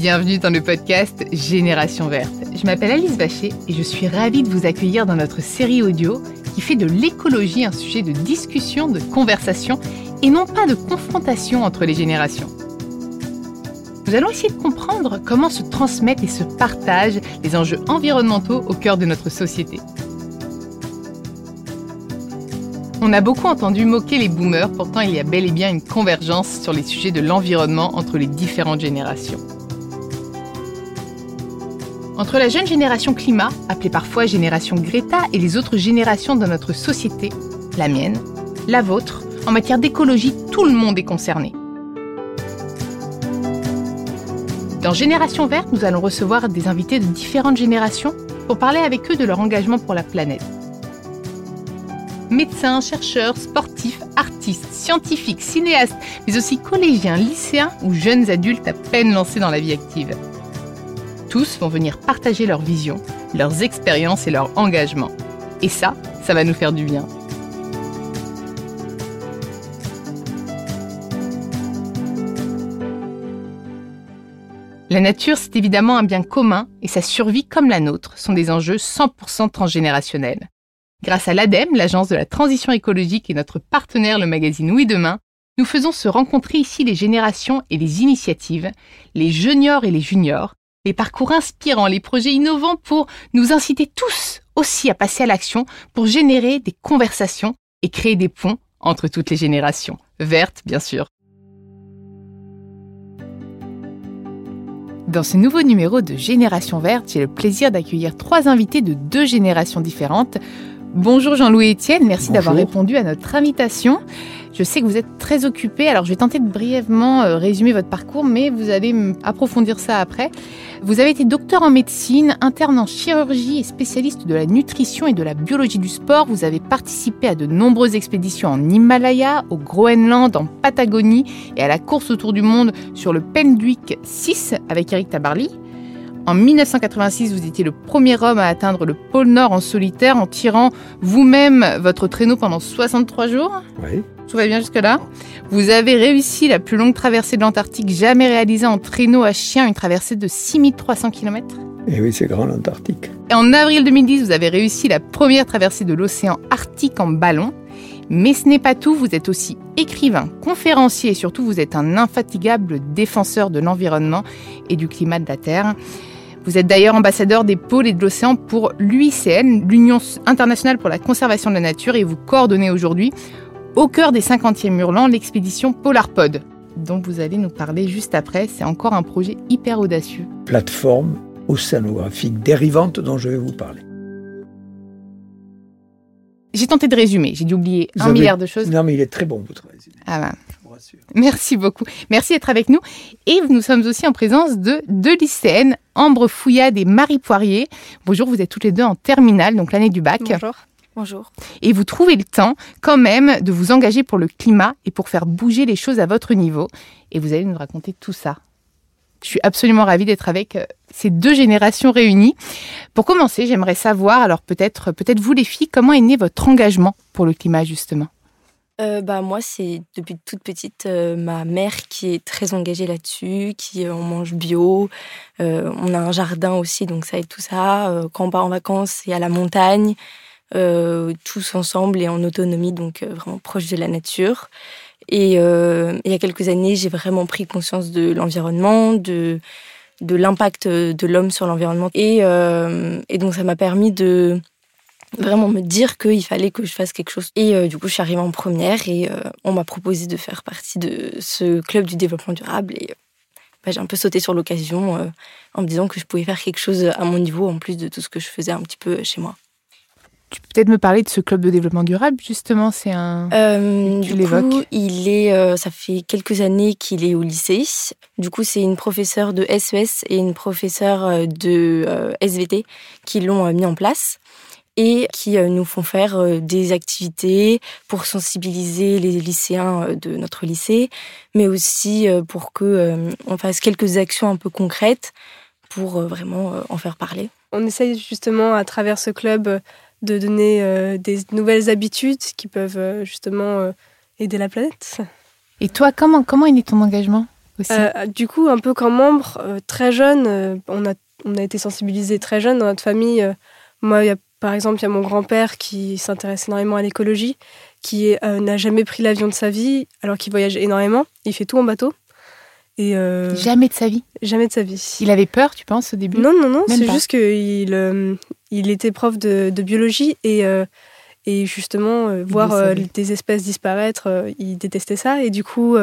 Bienvenue dans le podcast Génération Verte. Je m'appelle Alice Bachet et je suis ravie de vous accueillir dans notre série audio qui fait de l'écologie un sujet de discussion, de conversation et non pas de confrontation entre les générations. Nous allons essayer de comprendre comment se transmettent et se partagent les enjeux environnementaux au cœur de notre société. On a beaucoup entendu moquer les boomers, pourtant il y a bel et bien une convergence sur les sujets de l'environnement entre les différentes générations. Entre la jeune génération climat, appelée parfois génération Greta, et les autres générations de notre société, la mienne, la vôtre, en matière d'écologie, tout le monde est concerné. Dans Génération Verte, nous allons recevoir des invités de différentes générations pour parler avec eux de leur engagement pour la planète. Médecins, chercheurs, sportifs, artistes, scientifiques, cinéastes, mais aussi collégiens, lycéens ou jeunes adultes à peine lancés dans la vie active. Tous vont venir partager leur vision, leurs expériences et leur engagement. Et ça, ça va nous faire du bien. La nature, c'est évidemment un bien commun et sa survie comme la nôtre sont des enjeux 100% transgénérationnels. Grâce à l'ADEME, l'agence de la transition écologique et notre partenaire le magazine Oui Demain, nous faisons se rencontrer ici les générations et les initiatives, les juniors et les juniors, les parcours inspirants, les projets innovants pour nous inciter tous aussi à passer à l'action pour générer des conversations et créer des ponts entre toutes les générations. Vertes, bien sûr. Dans ce nouveau numéro de Génération Verte, j'ai le plaisir d'accueillir trois invités de deux générations différentes. Bonjour Jean-Louis Etienne, merci d'avoir répondu à notre invitation. Je sais que vous êtes très occupé, alors je vais tenter de brièvement euh, résumer votre parcours, mais vous allez approfondir ça après. Vous avez été docteur en médecine, interne en chirurgie et spécialiste de la nutrition et de la biologie du sport. Vous avez participé à de nombreuses expéditions en Himalaya, au Groenland, en Patagonie et à la course autour du monde sur le Penduik 6 avec Eric Tabarly. En 1986, vous étiez le premier homme à atteindre le pôle Nord en solitaire en tirant vous-même votre traîneau pendant 63 jours. Oui. Tout va bien jusque-là. Vous avez réussi la plus longue traversée de l'Antarctique jamais réalisée en traîneau à chien, une traversée de 6300 km. Et oui, c'est grand l'Antarctique. Et en avril 2010, vous avez réussi la première traversée de l'océan Arctique en ballon. Mais ce n'est pas tout, vous êtes aussi écrivain, conférencier et surtout vous êtes un infatigable défenseur de l'environnement et du climat de la Terre. Vous êtes d'ailleurs ambassadeur des pôles et de l'océan pour l'UICN, l'Union internationale pour la conservation de la nature, et vous coordonnez aujourd'hui, au cœur des 50e hurlants, l'expédition PolarPod, dont vous allez nous parler juste après. C'est encore un projet hyper audacieux. Plateforme océanographique dérivante dont je vais vous parler. J'ai tenté de résumer, j'ai dû oublier un milliard de choses. Non, mais il est très bon, votre résumé. Ah ben. Merci beaucoup. Merci d'être avec nous. Et nous sommes aussi en présence de deux lycéennes, Ambre Fouillade et Marie Poirier. Bonjour, vous êtes toutes les deux en terminale, donc l'année du bac. Bonjour. Bonjour. Et vous trouvez le temps quand même de vous engager pour le climat et pour faire bouger les choses à votre niveau. Et vous allez nous raconter tout ça. Je suis absolument ravie d'être avec euh, ces deux générations réunies. Pour commencer, j'aimerais savoir, alors peut-être peut-être vous les filles, comment est né votre engagement pour le climat justement? Euh, bah, moi, c'est depuis toute petite euh, ma mère qui est très engagée là-dessus, qui on mange bio. on a un jardin aussi, donc ça aide tout ça. quand on part en vacances, c'est à la montagne, tous ensemble et en autonomie, donc vraiment proche de la nature. Et il y a quelques années, j'ai vraiment pris conscience de l'environnement, de l'impact de l'homme sur l'environnement. Et, donc ça m'a permis de vraiment me dire qu'il fallait que je fasse quelque chose. Et euh, du coup, je suis arrivée en première et euh, on m'a proposé de faire partie de ce club du développement durable. Et bah, j'ai un peu sauté sur l'occasion euh, en me disant que je pouvais faire quelque chose à mon niveau en plus de tout ce que je faisais un petit peu chez moi. Tu peux peut-être me parler de ce club de développement durable, justement, c'est un... tu l'évoques il est, ça fait quelques années qu'il est au lycée. Du coup, c'est une professeure de SES et une professeure de SVT qui l'ont mis en place et qui euh, nous font faire euh, des activités pour sensibiliser les lycéens euh, de notre lycée, mais aussi pour que on fasse quelques actions un peu concrètes pour vraiment en faire parler. On essaye justement à travers ce club de donner des nouvelles habitudes qui peuvent justement aider la planète. Et toi, comment, comment est ton engagement aussi? Du coup, un peu comme membre, très jeune, on, a, on a été sensibilisés très jeune dans notre famille. moi, y a, par exemple, il y a mon grand-père qui s'intéresse énormément à l'écologie, qui n'a jamais pris l'avion de sa vie, alors qu'il voyage énormément. Il fait tout en bateau. Et Jamais de sa vie? Jamais de sa vie. Il avait peur, tu penses, au début? Non, non, non. C'est juste qu'il il était prof de, de biologie et et justement, euh, voir euh, des espèces disparaître, euh, il détestait ça. Et du coup,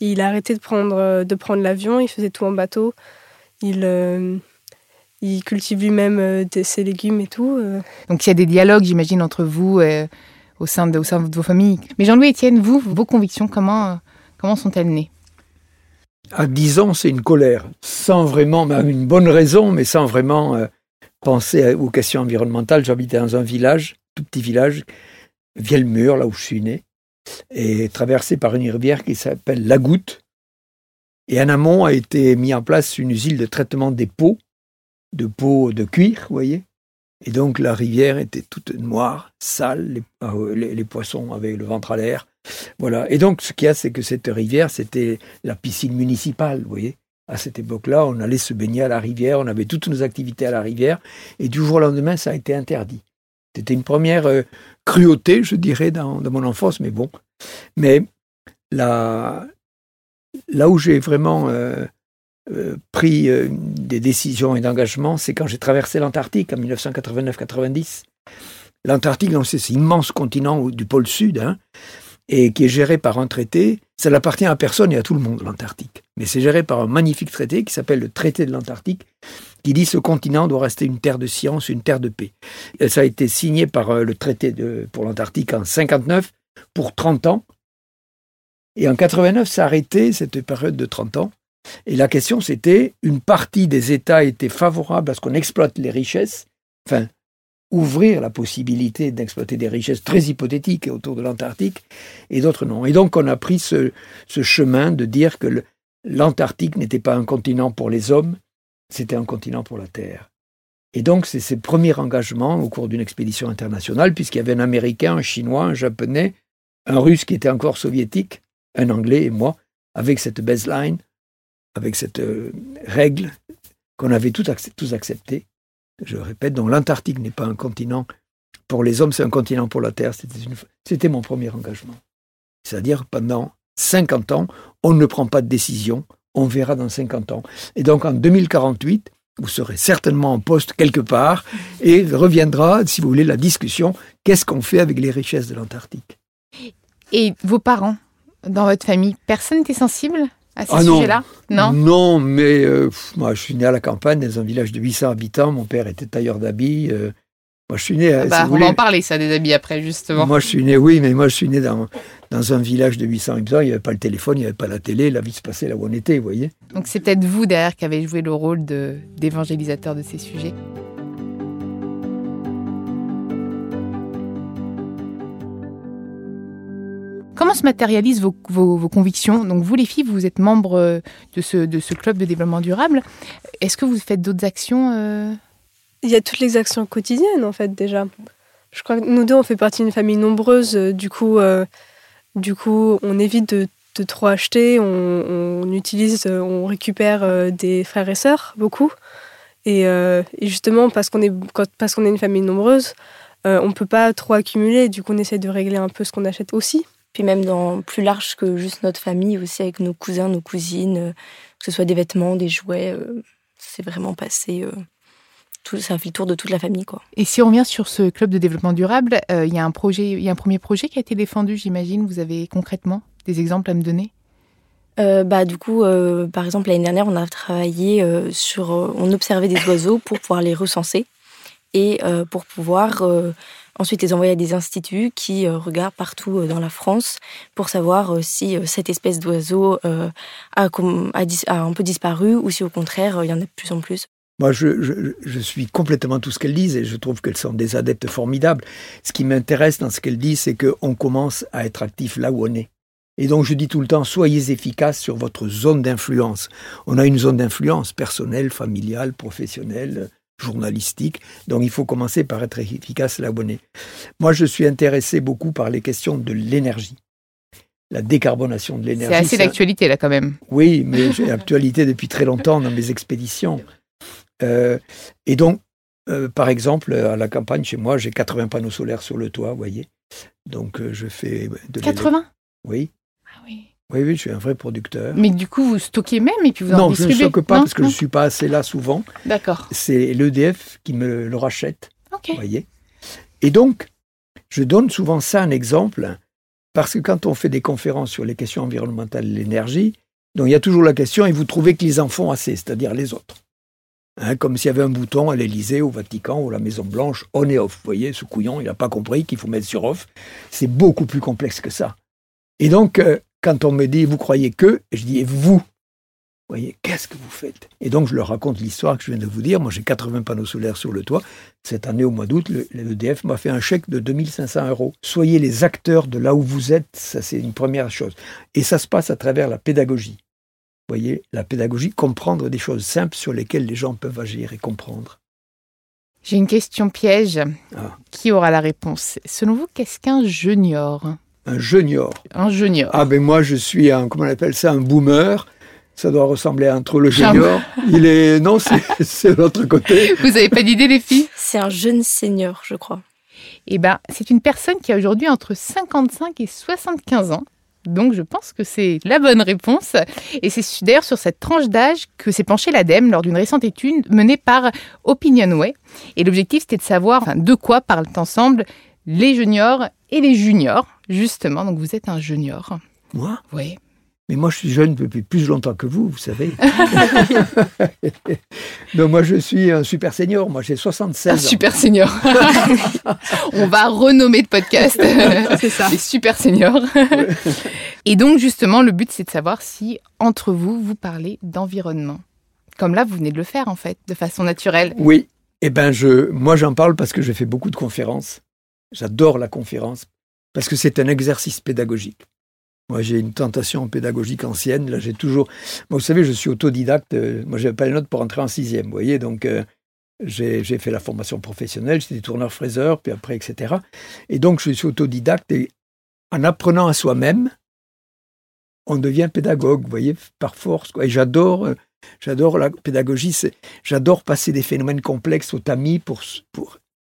il a arrêté de prendre, de prendre l'avion, il faisait tout en bateau. Il, il cultive lui-même ses légumes et tout. Donc il y a des dialogues, j'imagine, entre vous au, sein de, au sein de vos familles. Mais Jean-Louis Etienne, vous, vos convictions, comment, comment sont-elles nées? À 10 ans, c'est une colère, sans vraiment, une bonne raison, mais sans vraiment penser aux questions environnementales. J'habitais dans un village tout petit village, Vielmur, là où je suis né, et traversé par une rivière qui s'appelle La Goutte. Et en amont a été mis en place une usine de traitement des peaux, de peaux de cuir, vous voyez. Et donc la rivière était toute noire, sale, les, ah les poissons avaient le ventre à l'air. Voilà. Et donc ce qu'il y a, c'est que cette rivière, c'était la piscine municipale, vous voyez. À cette époque-là, on allait se baigner à la rivière, on avait toutes nos activités à la rivière, et du jour au lendemain, ça a été interdit. C'était une première euh, cruauté, je dirais, dans, mon enfance, mais bon. Mais là, où j'ai vraiment euh, euh, pris des décisions et d'engagement, c'est quand j'ai traversé l'Antarctique en 1989-90. L'Antarctique, c'est cet immense continent du pôle sud, hein, et qui est géré par un traité. Ça n'appartient à personne et à tout le monde, l'Antarctique. Mais c'est géré par un magnifique traité qui s'appelle le traité de l'Antarctique, qui dit ce continent doit rester une terre de science, une terre de paix. Ça a été signé par euh, le traité de, pour l'Antarctique en 59 pour 30 ans. Et en 89, ça a arrêté cette période de 30 ans. Et la question, c'était, une partie des États étaient favorables à ce qu'on exploite les richesses, enfin, ouvrir la possibilité d'exploiter des richesses très hypothétiques autour de l'Antarctique, et d'autres non. Et donc, on a pris ce, chemin de dire que l'Antarctique n'était pas un continent pour les hommes, c'était un continent pour la Terre. Et donc, c'est ses premiers engagements au cours d'une expédition internationale, puisqu'il y avait un Américain, un Chinois, un Japonais, un Russe qui était encore soviétique, un Anglais et moi, avec cette baseline, avec cette euh, règle qu'on avait tous, tous acceptée. Je répète, donc l'Antarctique n'est pas un continent pour les hommes, c'est un continent pour la Terre. C'était mon premier engagement. C'est-à-dire, pendant 50 ans, on ne prend pas de décision, on verra dans 50 ans. Et donc en 2048, vous serez certainement en poste quelque part et reviendra, si vous voulez, la discussion, qu'est-ce qu'on fait avec les richesses de l'Antarctique? Et vos parents, dans votre famille, personne n'était sensible? À ce ah sujet-là non, non mais euh, moi je suis né à la campagne, dans un village de 800 habitants, mon père était tailleur d'habits. Euh, moi, je suis né. Ah bah, on va en parler, ça, des habits après, justement. Moi, je suis né, oui, mais moi, je suis né dans, dans un village de 800 habitants. Il n'y avait pas le téléphone, il n'y avait pas la télé. La vie se passait là où on était, vous voyez. Donc, c'est peut-être vous, derrière, qui avez joué le rôle d'évangélisateur de, ces sujets. Comment se matérialisent vos, convictions? Donc vous, les filles, vous êtes membres euh, de ce, club de développement durable. Est-ce que vous faites d'autres actions euh, il y a toutes les actions quotidiennes, en fait, déjà. Je crois que nous deux, on fait partie d'une famille nombreuse. Du coup, euh, du coup on évite de, trop acheter. On, utilise, on récupère des frères et sœurs, beaucoup. Et, justement, parce qu'on est, parce qu'on est une famille nombreuse, on ne peut pas trop accumuler. Du coup, on essaie de régler un peu ce qu'on achète aussi. Puis même dans plus large que juste notre famille, aussi avec nos cousins, nos cousines, que ce soit des vêtements, des jouets, c'est vraiment passé ça fait le tour de toute la famille. Quoi. Et si on revient sur ce club de développement durable, euh, il y a un projet, y a un premier projet qui a été défendu, j'imagine. Vous avez concrètement des exemples à me donner? Euh, bah, du coup, euh, par exemple, l'année dernière, on a travaillé sur. on observait des oiseaux pour pouvoir les recenser et pour pouvoir ensuite les envoyer à des instituts qui regardent partout dans la France pour savoir si cette espèce d'oiseau a, un peu disparu ou si au contraire il y en a de plus en plus. Moi, je, suis complètement tout ce qu'elles disent et je trouve qu'elles sont des adeptes formidables. Ce qui m'intéresse dans ce qu'elles disent, c'est qu'on commence à être actif là où on est. Et donc, je dis tout le temps, soyez efficaces sur votre zone d'influence. On a une zone d'influence personnelle, familiale, professionnelle, journalistique. Donc, il faut commencer par être efficace est. Moi, je suis intéressé beaucoup par les questions de l'énergie. la décarbonation de l'énergie. C'est assez d'actualité là quand même. Oui, mais j'ai l'actualité depuis très longtemps dans mes expéditions. Euh, et donc, euh, par exemple, à la campagne chez moi, j'ai 80 panneaux solaires sur le toit, vous voyez. Donc je fais de 80 Oui. Ah oui. Oui, oui, je suis un vrai producteur. Mais du coup, vous stockez même et puis vous en non, distribuez Non, je ne stocke pas parce que je ne suis pas assez là souvent. D'accord. C'est l'EDF qui me le rachète. Ok. voyez Et donc, je donne souvent ça un exemple parce que quand on fait des conférences sur les questions environnementales et l'énergie, donc il y a toujours la question et vous trouvez que les enfants assez, c'est-à-dire les autres. Hein, comme s'il y avait un bouton à l'Élysée, au Vatican ou à la Maison Blanche, on et off. Vous voyez, ce couillon, il n'a pas compris qu'il faut mettre sur off. C'est beaucoup plus complexe que ça. Et donc, euh, quand on me dit, vous croyez que, je dis, et vous? Vous voyez, qu'est-ce que vous faites? Et donc, je leur raconte l'histoire que je viens de vous dire. Moi, j'ai 80 panneaux solaires sur le toit. Cette année, au mois d'août, l'EDF m'a fait un chèque de 2500 euros. Soyez les acteurs de là où vous êtes, ça c'est une première chose. Et ça se passe à travers la pédagogie. Vous voyez, la pédagogie, comprendre des choses simples sur lesquelles les gens peuvent agir et comprendre. J'ai une question piège. Ah. Qui aura la réponse? Selon vous, qu'est-ce qu'un junior? Un junior. Un junior. Ah ben moi je suis un, comment on appelle ça, un boomer. Ça doit ressembler à un trop le junior. Il est, non, c'est l'autre côté. Vous n'avez pas d'idée les filles? C'est un jeune senior, je crois. Eh ben, c'est une personne qui a aujourd'hui entre 55 et 75 ans. Donc je pense que c'est la bonne réponse. Et c'est d'ailleurs sur cette tranche d'âge que s'est penché l'ADEME lors d'une récente étude menée par Opinionway. Et l'objectif c'était de savoir de quoi parlent ensemble les juniors et les juniors, justement. Donc vous êtes un junior. Moi? Oui. Mais moi, je suis jeune depuis plus longtemps que vous, vous savez. Donc moi, je suis un super senior. Moi, j'ai 76 un ans. super senior. On va renommer de podcast. C'est ça. Les super seniors. Et donc, justement, le but, c'est de savoir si, entre vous, vous parlez d'environnement. Comme là, vous venez de le faire, en fait, de façon naturelle. Oui. Eh ben, je, moi, j'en parle parce que j'ai fait beaucoup de conférences. J'adore la conférence parce que c'est un exercice pédagogique. Moi, j'ai une tentation pédagogique ancienne. Là, j'ai toujours. vous savez, je suis autodidacte. Euh, moi, j'avais pas les notes pour entrer en sixième. Voyez, donc euh, j'ai fait la formation professionnelle. J'étais tourneur-fraiseur, puis après, etc. Et donc, je suis autodidacte. Et en apprenant à soi-même, on devient pédagogue. Voyez, par force. Et j'adore. Euh, j'adore la pédagogie. J'adore passer des phénomènes complexes au tamis pour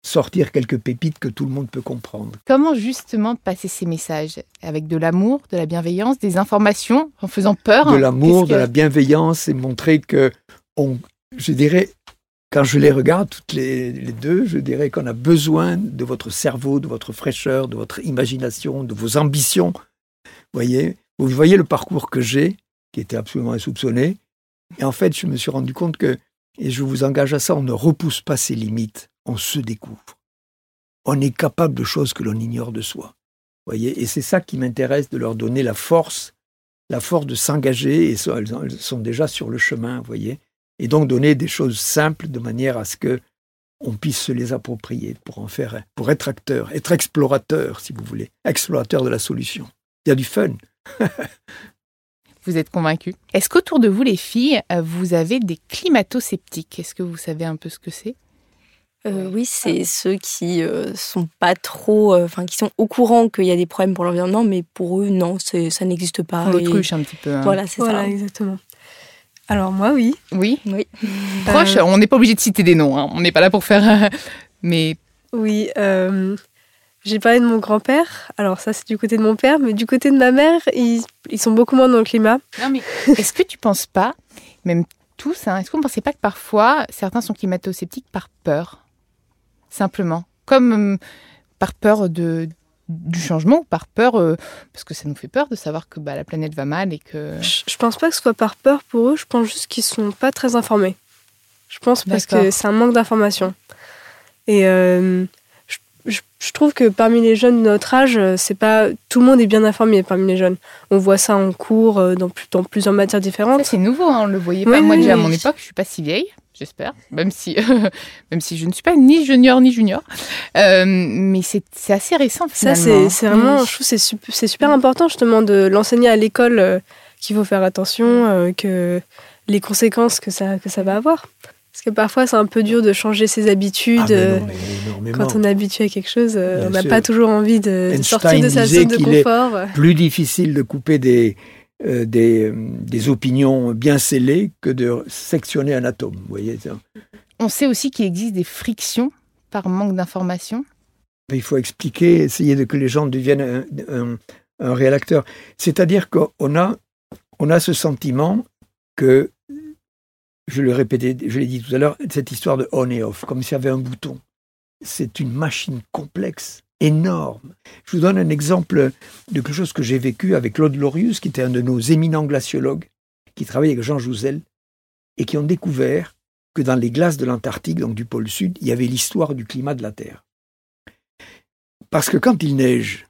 sortir quelques pépites que tout le monde peut comprendre. Comment justement passer ces messages? Avec de l'amour, de la bienveillance, des informations, en faisant peur? De l'amour, de la bienveillance et montrer que, on, je dirais, quand je les regarde, toutes les, deux, je dirais qu'on a besoin de votre cerveau, de votre fraîcheur, de votre imagination, de vos ambitions. Voyez, vous voyez le parcours que j'ai, qui était absolument insoupçonné. Et en fait, je me suis rendu compte que, et je vous engage à ça, on ne repousse pas ses limites on se découvre. On est capable de choses que l'on ignore de soi. Voyez, et c'est ça qui m'intéresse de leur donner la force, la force de s'engager. Et elles sont déjà sur le chemin, voyez. Et donc donner des choses simples de manière à ce que on puisse se les approprier pour en faire, pour être acteur, être explorateur, si vous voulez, explorateur de la solution. Il y a du fun. vous êtes convaincu Est-ce qu'autour de vous, les filles, vous avez des climato-sceptiques? Est-ce que vous savez un peu ce que c'est? Euh, oui, c'est ceux qui euh, sont pas trop, euh, enfin qui sont au courant qu'il y a des problèmes pour l'environnement, mais pour eux non, ça n'existe pas. L'autruche un petit peu. Hein. Voilà, c'est voilà, exactement. Alors moi, oui. Oui. Oui. Proche, on n'est pas obligé de citer des noms. Hein. On n'est pas là pour faire. mais. Oui. J'ai parlé de mon grand-père. Alors ça, c'est du côté de mon père, mais du côté de ma mère, ils, ils sont beaucoup moins dans le climat. Non mais. Est-ce que tu penses pas, même tous, hein, est-ce qu'on ne pensait pas que parfois certains sont climato-sceptiques par peur? Simplement. Comme euh, par peur de, du changement par peur, euh, parce que ça nous fait peur de savoir que bah, la planète va mal et que... Je, je pense pas que ce soit par peur pour eux, je pense juste qu'ils sont pas très informés. Je pense parce que c'est un manque d'information. Et euh, je, je, trouve que parmi les jeunes de notre âge, c'est pas tout le monde est bien informé parmi les jeunes. On voit ça en cours dans, dans plusieurs matières différentes. c'est nouveau, hein, on le voyait pas. Moi déjà à mon époque, je suis pas si vieille j'espère, même si, même si je ne suis pas ni junior ni junior. Euh, mais c'est assez récent finalement. Ça, c'est vraiment, je trouve c'est c'est super important justement de l'enseigner à l'école euh, qu'il faut faire attention, euh, que les conséquences que ça, que ça va avoir. Parce que parfois, c'est un peu dur de changer ses habitudes. Ah, mais non, mais quand on est habitué à quelque chose, Bien on n'a pas toujours envie de Einstein sortir de sa zone de qu'il est- confort. plus difficile de couper des, euh, des, euh, des opinions bien scellées que de sectionner un atome. Vous voyez ça. On sait aussi qu'il existe des frictions par manque d'information. Il faut expliquer, essayer de que les gens deviennent un, un- un réel acteur. C'est-à-dire qu'on a, on a ce sentiment que, je le répétais, je l'ai dit tout à l'heure, cette histoire de on et off, comme s'il y avait un bouton. C'est une machine complexe, énorme. Je vous donne un exemple de quelque chose que j'ai vécu avec Claude Lorius, qui était un de nos éminents glaciologues, qui travaillait avec Jean Jouzel, et qui ont découvert que dans les glaces de l'Antarctique, donc du pôle Sud, il y avait l'histoire du climat de la Terre. Parce que quand il neige,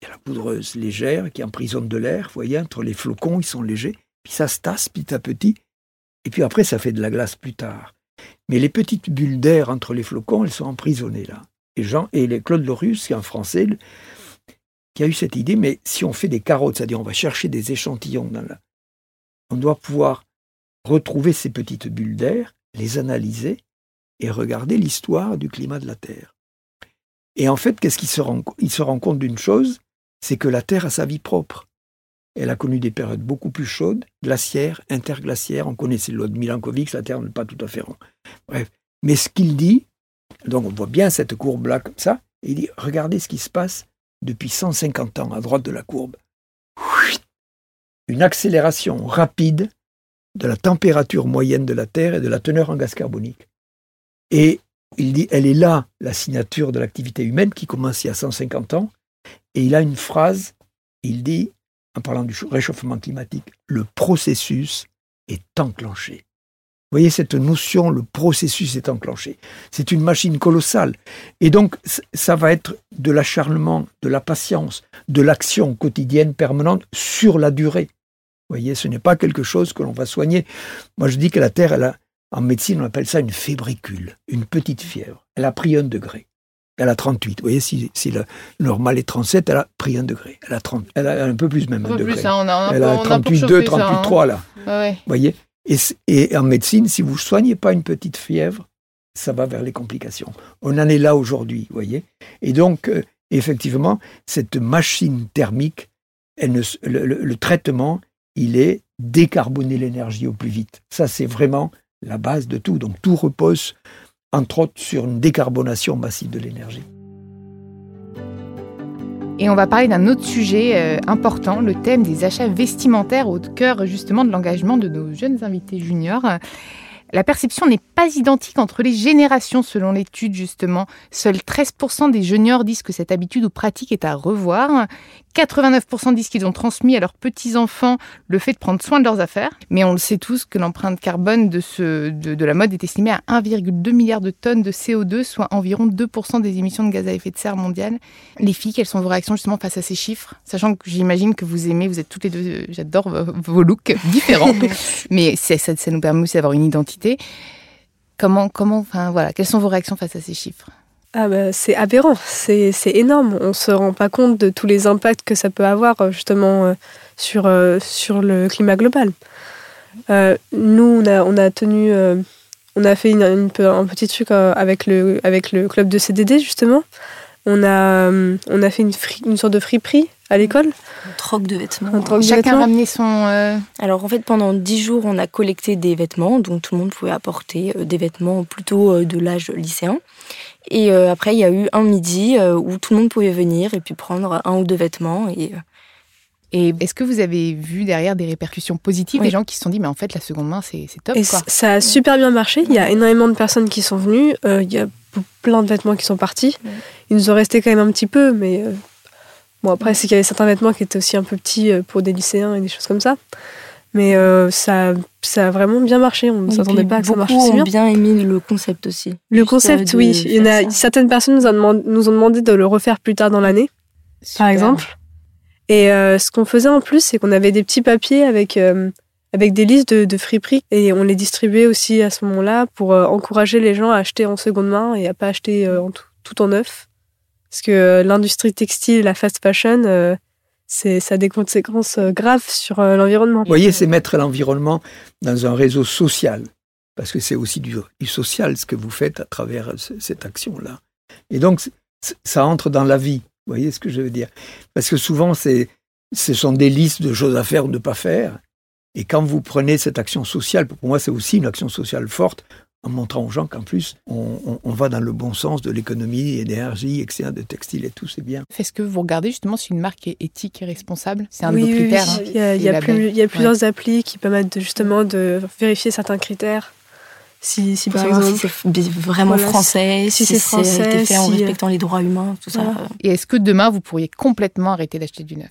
il y a la poudreuse légère qui emprisonne de l'air, vous voyez, entre les flocons, ils sont légers, puis ça se tasse petit à petit, et puis après ça fait de la glace plus tard. Mais les petites bulles d'air entre les flocons, elles sont emprisonnées là. Et Jean et Claude Lorius, qui est un Français, qui a eu cette idée, mais si on fait des carottes, c'est-à-dire on va chercher des échantillons dans. On doit pouvoir retrouver ces petites bulles d'air, les analyser et regarder l'histoire du climat de la Terre. Et en fait, qu'est-ce qu'il se rend, il se rend compte d'une chose, c'est que la Terre a sa vie propre. Elle a connu des périodes beaucoup plus chaudes, glaciaires, interglaciaires. On connaissait le loi de Milankovitch, la Terre n'est pas tout à fait ronde. Bref. Mais ce qu'il dit, donc on voit bien cette courbe-là comme ça, et il dit, regardez ce qui se passe depuis 150 ans à droite de la courbe. Une accélération rapide de la température moyenne de la Terre et de la teneur en gaz carbonique. Et il dit, elle est là, la signature de l'activité humaine qui commence il y a 150 ans. Et il a une phrase, il dit, en parlant du réchauffement climatique, le processus est enclenché. Vous voyez cette notion, le processus est enclenché. C'est une machine colossale. Et donc, ça va être de l'acharnement, de la patience, de l'action quotidienne permanente sur la durée. Vous voyez, ce n'est pas quelque chose que l'on va soigner. Moi, je dis que la Terre, elle a, en médecine, on appelle ça une fébricule, une petite fièvre. Elle a pris un degré. Elle a 38. Vous voyez, si, si le normal est 37, elle a pris un degré. Elle a 30. Elle a un peu plus même, Un un peu degré. plus, hein, on a un elle a on a un peu 38,2, chauffé ça, hein. 38,3 là. Ouais, ouais. Vous voyez et, en médecine, si vous ne soignez pas une petite fièvre, ça va vers les complications. On en est là aujourd'hui, vous voyez Et donc, euh, effectivement, cette machine thermique, elle le- le traitement, il est décarboner l'énergie au plus vite. Ça, c'est vraiment la base de tout. Donc, tout repose, entre autres, sur une décarbonation massive de l'énergie. Et on va parler d'un autre sujet euh, important, le thème des achats vestimentaires au cœur justement de l'engagement de nos jeunes invités juniors. La perception n'est pas identique entre les générations selon l'étude justement. Seuls 13% des juniors disent que cette habitude ou pratique est à revoir. 89% disent qu'ils ont transmis à leurs petits-enfants le fait de prendre soin de leurs affaires. Mais on le sait tous que l'empreinte carbone de, ce, de, de la mode est estimée à 1,2 milliard de tonnes de CO2, soit environ 2% des émissions de gaz à effet de serre mondiales. Les filles, quelles sont vos réactions justement face à ces chiffres? Sachant que j'imagine que vous aimez, vous êtes toutes les deux, euh, j'adore vos, looks différents, mais ça nous permet aussi d'avoir une identité. Comment, comment, enfin voilà, quelles sont vos réactions face à ces chiffres? Ah bah, c'est aberrant, c'est énorme. On se rend pas compte de tous les impacts que ça peut avoir euh, justement euh, sur, euh, sur le climat global. Nous, on a, on a tenu, on a fait une, un petit truc avec le, avec le club de CDD justement. On a, on a fait une, une sorte de friperie à l'école. On troque de vêtements. Un troc de Chacun vêtements. ramenait son. euh, Alors en fait, pendant dix jours, on a collecté des vêtements, donc tout le monde pouvait apporter euh, des vêtements plutôt euh, de l'âge lycéen. Et euh, après, il y a eu un midi où tout le monde pouvait venir et puis prendre un ou deux vêtements. Et Et est-ce que vous avez vu derrière des répercussions positives, Oui. des gens qui se sont dit, mais en fait, la seconde main, c'est c'est top, Et quoi. c- ça a super bien marché. Il y a énormément de personnes qui sont venues. Euh, il y a plein de vêtements qui sont partis. Ouais. Il nous en restait quand même un petit peu, mais euh, bon après c'est qu'il y avait certains vêtements qui étaient aussi un peu petits euh, pour des lycéens et des choses comme ça. Mais euh, ça, ça a vraiment bien marché. On ne s'attendait pas à que ça marche aussi bien. bien aimé le concept aussi. Le Juste, concept, euh, de oui. Il y en a faire ça. certaines personnes nous ont, demandé, nous ont demandé de le refaire plus tard dans l'année, par exemple. Et euh, ce qu'on faisait en plus, c'est qu'on avait des petits papiers avec, euh, avec des listes de, de friperies et on les distribuait aussi à ce moment-là pour encourager les gens à acheter en seconde main et à pas acheter en tout, tout en neuf. Parce que euh, l'industrie textile, la fast fashion, euh, c'est, ça a des conséquences euh, graves sur l'environnement. Vous voyez, c'est mettre l'environnement dans un réseau social. parce que c'est aussi du, social ce que vous faites à travers cette action-là. Et donc, ça entre dans la vie. Vous voyez ce que je veux dire? Parce que souvent, ce sont des listes de choses à faire ou ne pas faire. Et quand vous prenez cette action sociale, pour moi, c'est aussi une action sociale forte, en montrant aux gens qu'en plus, on, va dans le bon sens de l'économie et d'énergie, etc., de textile et tout, c'est bien. Est-ce que vous regardez justement si une marque est éthique et responsable? C'est un de vos critères. Oui, hein, il, y a, plusieurs applis qui permettent justement de vérifier certains critères. Si, si par exemple, c'est vraiment français, si, c'est français, fait en respectant les droits humains, tout ça. Et est-ce que demain vous pourriez complètement arrêter d'acheter du neuf?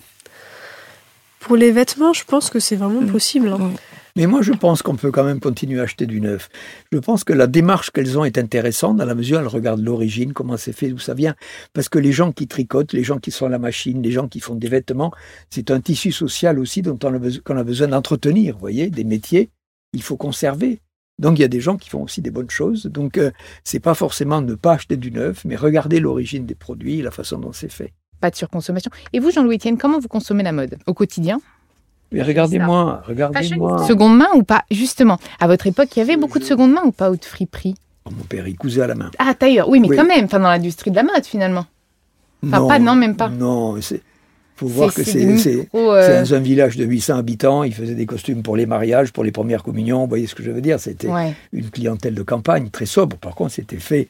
Pour les vêtements, je pense que c'est vraiment mm. possible. Hein. Mais moi, je pense qu'on peut quand même continuer à acheter du neuf. Je pense que la démarche qu'elles ont est intéressante dans la mesure où elles regardent l'origine, comment c'est fait, d'où ça vient. Parce que les gens qui tricotent, les gens qui sont à la machine, les gens qui font des vêtements, c'est un tissu social aussi dont on a, besoin d'entretenir. Vous voyez, des métiers, il faut conserver. Donc il y a des gens qui font aussi des bonnes choses. Donc euh, c'est pas forcément ne pas acheter du neuf, mais regarder l'origine des produits, la façon dont c'est fait. Pas de surconsommation. Et vous, Jean-Louis Etienne, comment vous consommez la mode? Au quotidien? Mais regardez-moi, regardez-moi. Seconde main ou pas? Justement, à votre époque, il y avait beaucoup de seconde main ou pas ou de friperie? Oh, Mon père, il cousait à la main. Ah, tailleur, oui, mais quand même, enfin, dans l'industrie de la mode, finalement. Enfin, non, pas, non, même pas. Non, c'est faut voir que c'est euh, un village de 800 habitants. Il faisait des costumes pour les mariages, pour les premières communions. Vous voyez ce que je veux dire C'était une clientèle de campagne très sobre. Par contre, c'était fait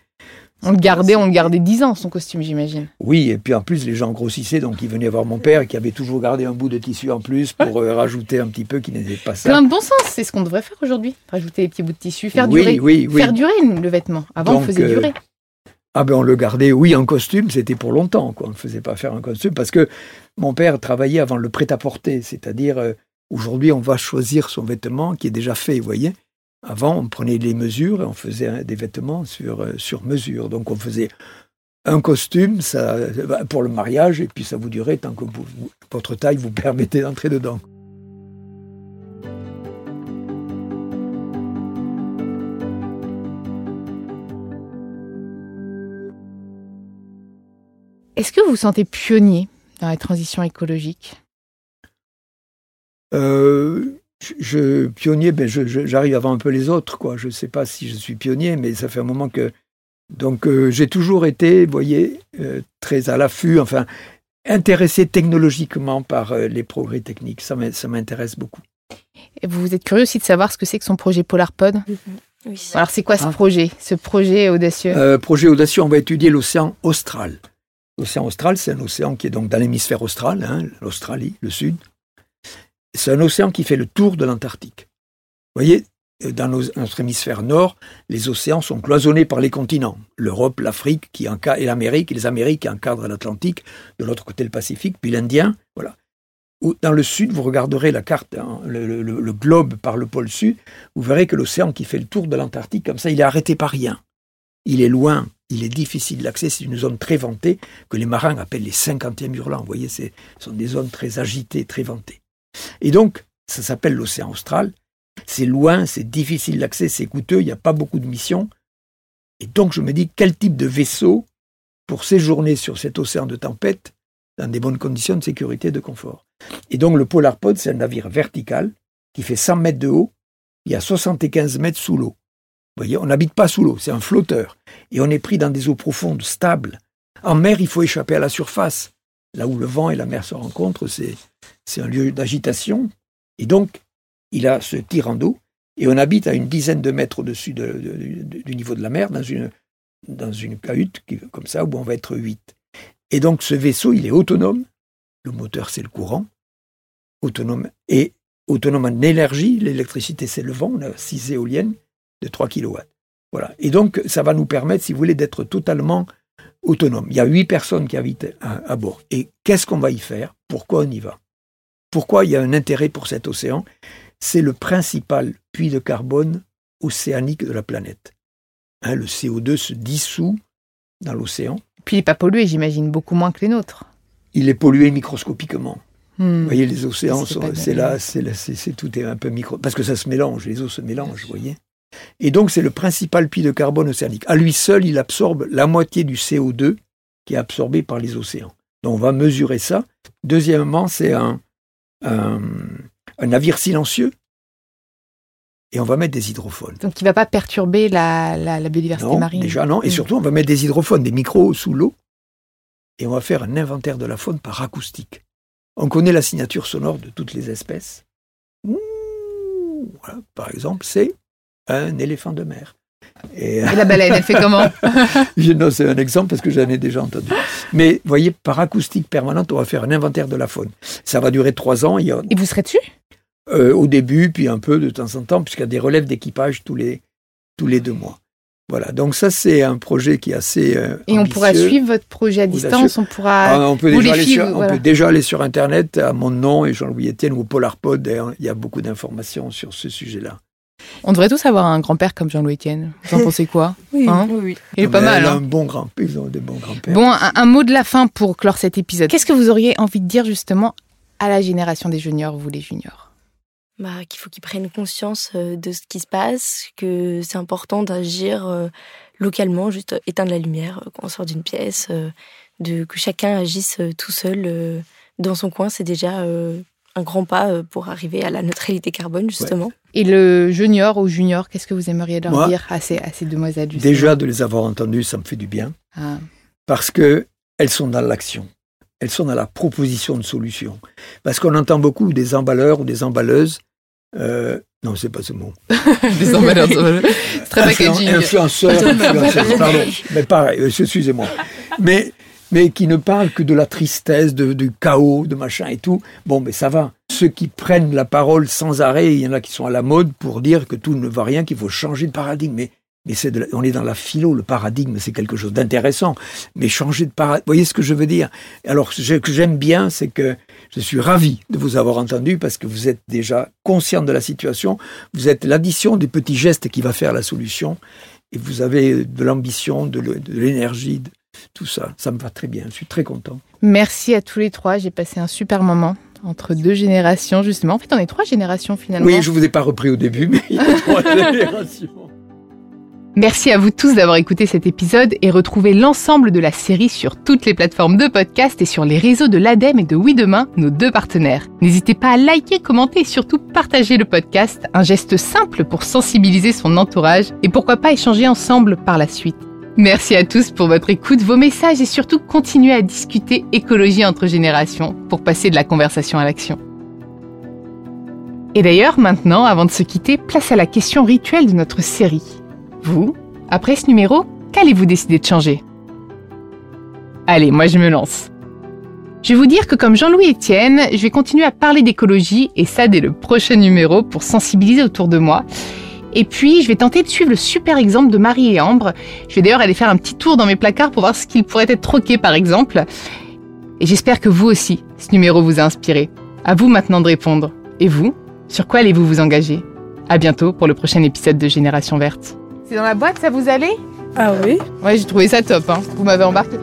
on le gardait, on le gardait 10 ans, son costume, j'imagine. Oui, et puis en plus, les gens grossissaient, donc ils venaient voir mon père, qui avait toujours gardé un bout de tissu en plus pour euh, rajouter un petit peu, qui n'était pas ça. Plein de bon sens, c'est ce qu'on devrait faire aujourd'hui. Rajouter des petits bouts de tissu, faire durer, faire durer le vêtement. Avant, on faisait euh, durer. Ah ben on le gardait, oui, en costume, c'était pour longtemps, quoi. On ne faisait pas faire un costume, parce que mon père travaillait avant le prêt-à-porter, c'est-à-dire, euh, aujourd'hui, on va choisir son vêtement qui est déjà fait, vous voyez avant, on prenait les mesures et on faisait des vêtements sur, euh, sur mesure. Donc on faisait un costume ça, bah, pour le mariage et puis ça vous durait tant que votre taille vous permettait d'entrer dedans. Est-ce que vous vous sentez pionnier dans la transition écologique? Euh, je, pionnier, ben j'arrive avant un peu les autres, quoi. Je ne sais pas si je suis pionnier, mais ça fait un moment que. Donc, euh, j'ai toujours été, vous voyez, euh, très à l'affût, enfin, intéressé technologiquement par euh, les progrès techniques. Ça m'intéresse beaucoup. Et vous êtes curieux aussi de savoir ce que c'est que son projet PolarPod? Mm-hmm. Oui. Alors, c'est quoi ce ah. projet, ce projet audacieux? Projet audacieux, on va étudier l'océan austral. L'océan austral, c'est un océan qui est donc dans l'hémisphère austral, hein, l'Australie, le sud. C'est un océan qui fait le tour de l'Antarctique. Vous voyez, dans notre hémisphère nord, les océans sont cloisonnés par les continents. L'Europe, l'Afrique et l'Amérique, les Amériques qui encadrent l'Atlantique, de l'autre côté le Pacifique, puis l'Indien. Voilà. Dans le sud, vous regarderez la carte, hein, le, globe par le pôle sud, vous verrez que l'océan qui fait le tour de l'Antarctique, comme ça, il est arrêté par rien. Il est loin, il est difficile d'accès, c'est une zone très ventée que les marins appellent les cinquantièmes hurlants. Vous voyez, ce sont des zones très agitées, très ventées. Et donc, ça s'appelle l'océan austral. C'est loin, c'est difficile d'accès, c'est coûteux, il n'y a pas beaucoup de missions. Et donc, je me dis, quel type de vaisseau pour séjourner sur cet océan de tempête dans des bonnes conditions de sécurité et de confort? Et donc, le Polarpod, c'est un navire vertical qui fait 100 mètres de haut, il y a 75 mètres sous l'eau. Vous voyez, on n'habite pas sous l'eau, c'est un flotteur. Et on est pris dans des eaux profondes, stables. En mer, il faut échapper à la surface. Là où le vent et la mer se rencontrent, c'est c'est un lieu d'agitation. Et donc, il a ce tirant d'eau, et on habite à une dizaine de mètres au-dessus du niveau de la mer, dans une, cahute comme ça, où on va être huit. Et donc, ce vaisseau, il est autonome. Le moteur, c'est le courant. Autonome. Et autonome en énergie. L'électricité, c'est le vent. On a six éoliennes de 3 kW. Voilà. Et donc, ça va nous permettre, si vous voulez, d'être totalement autonome. Il y a huit personnes qui habitent à bord. Et qu'est-ce qu'on va y faire? Pourquoi on y va? Pourquoi il y a un intérêt pour cet océan? C'est le principal puits de carbone océanique de la planète. Hein, le CO2 se dissout dans l'océan. Puis il n'est pas pollué, j'imagine, beaucoup moins que les nôtres. Il est pollué microscopiquement. Hmm. Vous voyez, les océans, c'est là, c'est tout est un peu micro... Parce que ça se mélange, les eaux se mélangent, vous voyez. Et donc, c'est le principal puits de carbone océanique. À lui seul, il absorbe la moitié du CO2 qui est absorbé par les océans. Donc, on va mesurer ça. Deuxièmement, c'est un, un, navire silencieux. et on va mettre des hydrophones. Donc, qui ne va pas perturber la, la, biodiversité non, marine Déjà, non. Et mm. surtout, on va mettre des hydrophones, des micros sous l'eau, et on va faire un inventaire de la faune par acoustique. On connaît la signature sonore de toutes les espèces. par exemple, c'est un éléphant de mer. Et, la baleine, elle fait comment Non, c'est un exemple parce que j'en ai déjà entendu. Mais vous voyez, par acoustique permanente, on va faire un inventaire de la faune. Ça va durer trois ans. Et vous serez dessus euh, Au début, puis un peu de temps en temps, puisqu'il y a des relèves d'équipage tous les, tous les deux mois. Voilà, donc ça c'est un projet qui est assez euh, Et on pourra suivre votre projet à distance, on pourra... Ah, on, peut déjà, aller sur, on peut déjà aller sur Internet à mon nom et Jean-Louis Etienne ou Polarpod, il y a beaucoup d'informations sur ce sujet-là. On devrait tous avoir un grand-père comme Jean-Louis Etienne. Vous en pensez quoi oui, hein oui, Il est pas mal. Hein. un bon grand, ils ont des bons grands-pères. Bon, un, mot de la fin pour clore cet épisode. Qu'est-ce que vous auriez envie de dire justement à la génération des juniors, vous les juniors? Bah, Qu'il faut qu'ils prennent conscience euh, de ce qui se passe, que c'est important d'agir euh, localement, juste éteindre la lumière euh, quand on sort d'une pièce, de, que chacun agisse tout seul dans son coin, c'est déjà un grand pas euh, pour arriver à la neutralité carbone, justement. Et le junior ou junior, qu'est-ce que vous aimeriez leur dire à ces, à ces demoiselles Déjà, de les avoir entendues, ça me fait du bien. Ah. Parce que elles sont dans l'action. Elles sont dans la proposition de solutions. Parce qu'on entend beaucoup des emballeurs ou des emballeuses. Euh, non, c'est pas ce mot. des emballeurs, c'est très packaging. Influenceurs, pardon. Mais pareil, euh, excusez-moi. Mais mais qui ne parlent que de la tristesse, de, du chaos, de machin et tout. Bon, mais ça va. Ceux qui prennent la parole sans arrêt, il y en a qui sont à la mode pour dire que tout ne va rien, qu'il faut changer de paradigme. Mais, mais c'est on est dans la philo, le paradigme, c'est quelque chose d'intéressant. Mais changer de paradigme, vous voyez ce que je veux dire? Alors, ce que j'aime bien, c'est que je suis ravi de vous avoir entendu parce que vous êtes déjà conscient de la situation. Vous êtes l'addition des petits gestes qui va faire la solution. Et vous avez de l'ambition, de l'énergie, tout ça. Ça me va très bien. Je suis très content. Merci à tous les trois. J'ai passé un super moment entre deux générations, justement. En fait, on est trois générations finalement. Oui, je ne vous ai pas repris au début, mais il y a trois générations. Merci à vous tous d'avoir écouté cet épisode et retrouvé l'ensemble de la série sur toutes les plateformes de podcast et sur les réseaux de l'ADEME et de Oui Demain, nos deux partenaires. N'hésitez pas à liker, commenter et surtout partager le podcast, un geste simple pour sensibiliser son entourage et pourquoi pas échanger ensemble par la suite. Merci à tous pour votre écoute, vos messages et surtout continuez à discuter écologie entre générations pour passer de la conversation à l'action. Et d'ailleurs, maintenant, avant de se quitter, place à la question rituelle de notre série. Vous, après ce numéro, qu'allez-vous décider de changer? Allez, moi je me lance. Je vais vous dire que comme Jean-Louis Etienne, je vais continuer à parler d'écologie et ça dès le prochain numéro pour sensibiliser autour de moi et puis, je vais tenter de suivre le super exemple de Marie et Ambre. Je vais d'ailleurs aller faire un petit tour dans mes placards pour voir ce qu'il pourrait être troqué, par exemple. Et j'espère que vous aussi, ce numéro vous a inspiré. À vous maintenant de répondre. Et vous, sur quoi allez-vous vous engager? À bientôt pour le prochain épisode de Génération Verte. C'est dans la boîte, ça vous allait? Ah oui Ouais, j'ai trouvé ça top. Hein. Vous m'avez embarqué.